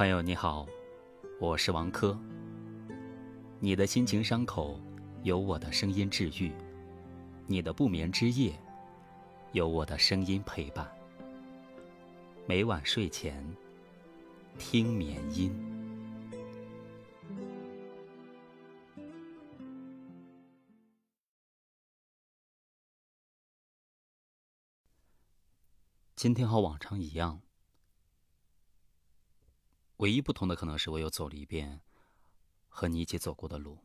朋友你好，我是王珂。你的心情伤口，有我的声音治愈；你的不眠之夜，有我的声音陪伴。每晚睡前听眠音。今天和往常一样。唯一不同的可能是我又走了一遍和你一起走过的路，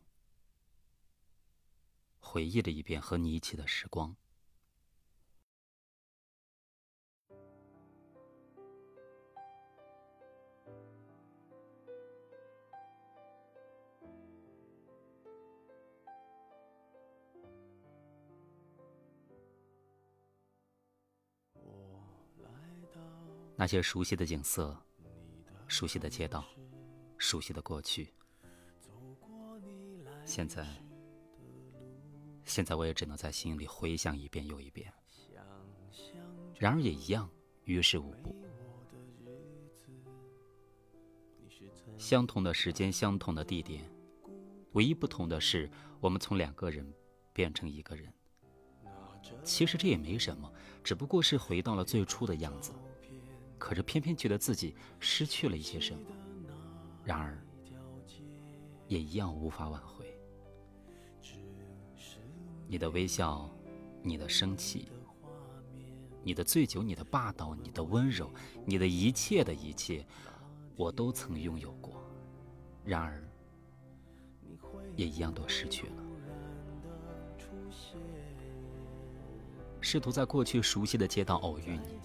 回忆了一遍和你一起的时光。那些熟悉的景色。熟悉的街道，熟悉的过去。现在，现在我也只能在心里回想一遍又一遍。然而也一样，于事无补。相同的时间，相同的地点，唯一不同的是，我们从两个人变成一个人。其实这也没什么，只不过是回到了最初的样子。可是偏偏觉得自己失去了一些什么，然而也一样无法挽回。你的微笑，你的生气，你的醉酒，你的霸道，你的温柔，你的一切的一切，我都曾拥有过，然而也一样都失去了。试图在过去熟悉的街道偶遇你。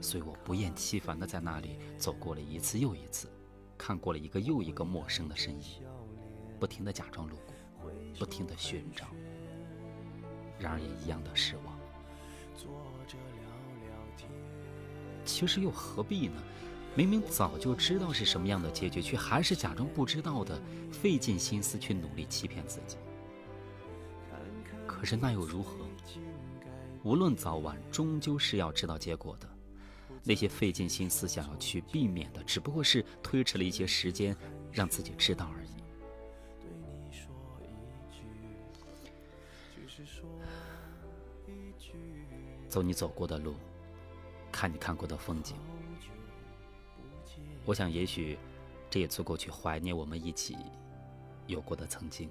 所以我不厌其烦地在那里走过了一次又一次，看过了一个又一个陌生的身影，不停地假装路过，不停地寻找，然而也一样的失望。其实又何必呢？明明早就知道是什么样的结局，却还是假装不知道的，费尽心思去努力欺骗自己。可是那又如何？无论早晚，终究是要知道结果的。那些费尽心思想要去避免的，只不过是推迟了一些时间，让自己知道而已。对你说一句走你走过的路，看你看过的风景。我想，也许这也足够去怀念我们一起有过的曾经。